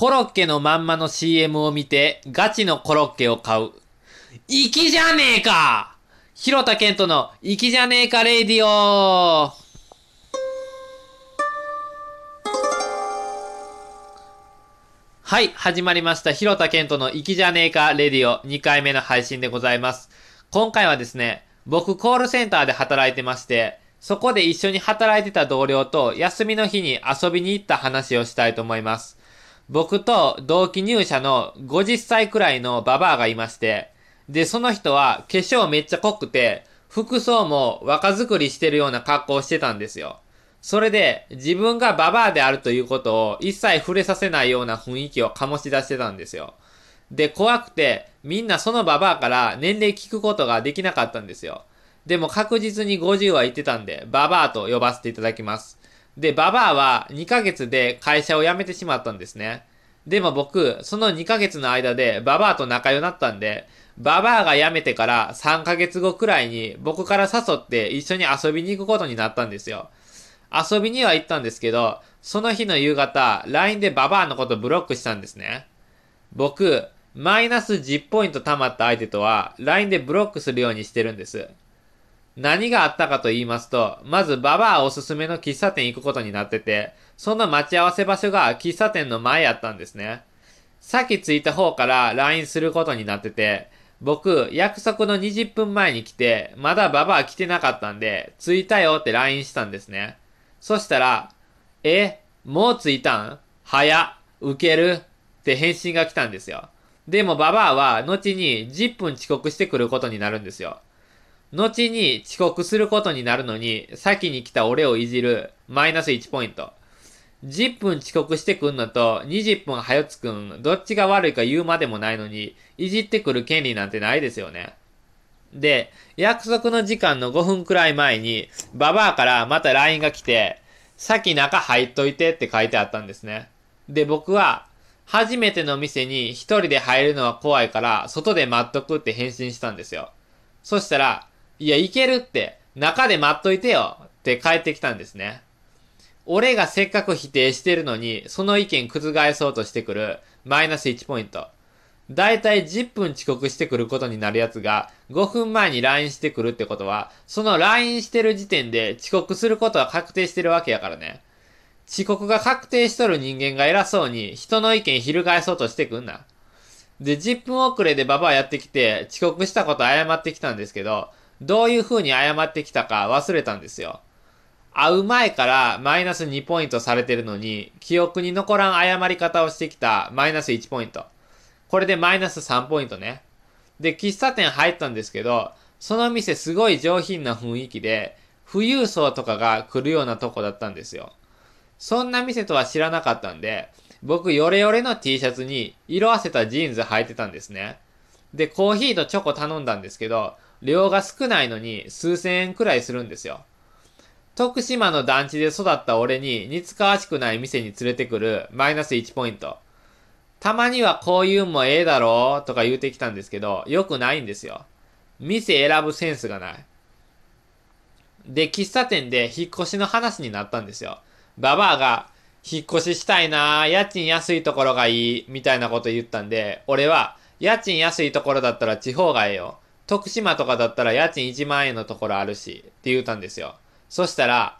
コロッケのまんまの CM を見て、ガチのコロッケを買う。粋じゃねえか広田健人の粋じゃねえかレイディオはい、始まりました。広田健人の粋じゃねえかレディオ2回目の配信でございます。今回はですね、僕コールセンターで働いてまして、そこで一緒に働いてた同僚と休みの日に遊びに行った話をしたいと思います。僕と同期入社の50歳くらいのババアがいまして、で、その人は化粧めっちゃ濃くて、服装も若作りしてるような格好をしてたんですよ。それで、自分がババアであるということを一切触れさせないような雰囲気を醸し出してたんですよ。で、怖くて、みんなそのババアから年齢聞くことができなかったんですよ。でも確実に50は言ってたんで、ババアと呼ばせていただきます。で、ババアは2ヶ月で会社を辞めてしまったんですね。でも僕、その2ヶ月の間でババアと仲良くなったんで、ババアが辞めてから3ヶ月後くらいに僕から誘って一緒に遊びに行くことになったんですよ。遊びには行ったんですけど、その日の夕方、LINE でババアのことブロックしたんですね。僕、マイナス10ポイント貯まった相手とは、LINE でブロックするようにしてるんです。何があったかと言いますと、まずババアおすすめの喫茶店行くことになってて、その待ち合わせ場所が喫茶店の前やったんですね。さっき着いた方から LINE することになってて、僕、約束の20分前に来て、まだババア来てなかったんで、着いたよって LINE したんですね。そしたら、え、もう着いたん？早、受ける？って返信が来たんですよ。でもババアは後に10分遅刻してくることになるんですよ。後に遅刻することになるのに、先に来た俺をいじる、マイナス1ポイント。10分遅刻してくんのと、20分早つくん、どっちが悪いか言うまでもないのに、いじってくる権利なんてないですよね。で、約束の時間の5分くらい前に、ババアからまた LINE が来て、先中入っといてって書いてあったんですね。で、僕は、初めての店に一人で入るのは怖いから、外で待っとくって返信したんですよ。そしたら、いや、行けるって、中で待っといてよって帰ってきたんですね。俺がせっかく否定してるのに、その意見覆そうとしてくる、マイナス1ポイント。だいたい10分遅刻してくることになるやつが、5分前に LINE してくるってことは、その LINE してる時点で遅刻することは確定してるわけやからね。遅刻が確定しとる人間が偉そうに、人の意見翻そうとしてくんな。で、10分遅れでババアやってきて、遅刻したこと謝ってきたんですけど、どういう風に謝ってきたか忘れたんですよ。会う前からマイナス2ポイントされてるのに、記憶に残らん謝り方をしてきたマイナス1ポイント。これでマイナス3ポイントね。で、喫茶店入ったんですけど、その店すごい上品な雰囲気で、富裕層とかが来るようなとこだったんですよ。そんな店とは知らなかったんで、僕ヨレヨレの T シャツに色あせたジーンズ履いてたんですね。で、コーヒーとチョコ頼んだんですけど、量が少ないのに数千円くらいするんですよ。徳島の団地で育った俺に似つかわしくない店に連れてくるマイナス1ポイント。たまにはこういうんもええだろうとか言うてきたんですけど、よくないんですよ。店選ぶセンスがない。で、喫茶店で引っ越しの話になったんですよ。ババアが、引っ越ししたいな家賃安いところがいい、みたいなこと言ったんで、俺は、家賃安いところだったら地方がええよ。徳島とかだったら家賃1万円のところあるし、って言ったんですよ。そしたら、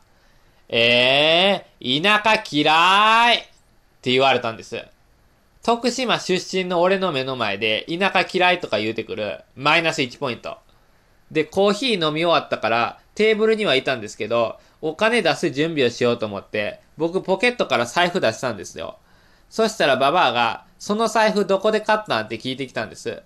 えー、田舎嫌いって言われたんです。徳島出身の俺の目の前で田舎嫌いとか言うてくるマイナス1ポイント。で、コーヒー飲み終わったからテーブルにはいたんですけど、お金出す準備をしようと思って、僕ポケットから財布出したんですよ。そしたらババアが、その財布どこで買ったんって聞いてきたんです。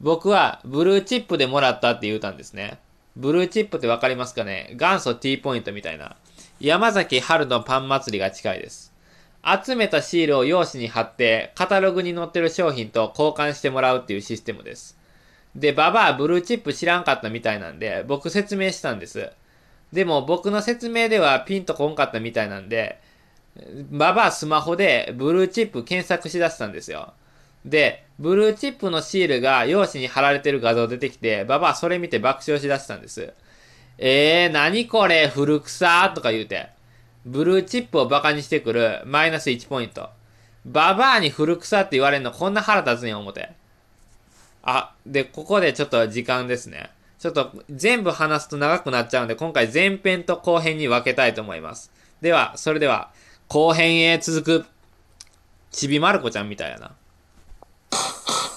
僕はブルーチップでもらったって言うたんですね。ブルーチップってわかりますかね？元祖 T ポイントみたいな。山崎春のパン祭りが近いです。集めたシールを用紙に貼って、カタログに載ってる商品と交換してもらうっていうシステムです。で、ババアブルーチップ知らんかったみたいなんで、僕説明したんです。でも僕の説明ではピンとこんかったみたいなんで、ババアスマホでブルーチップ検索しだしたんですよ。で、ブルーチップのシールが用紙に貼られてる画像出てきて、ババアそれ見て爆笑しだしたんです。えー、何これ、古臭とか言うて。ブルーチップをバカにしてくるマイナス1ポイント。ババアに古草って言われるのこんな腹立つんや思て。あ、で、ここでちょっと時間ですね。ちょっと全部話すと長くなっちゃうんで、今回前編と後編に分けたいと思います。では、それでは、後編へ続く、ちびまる子ちゃんみたいやな。you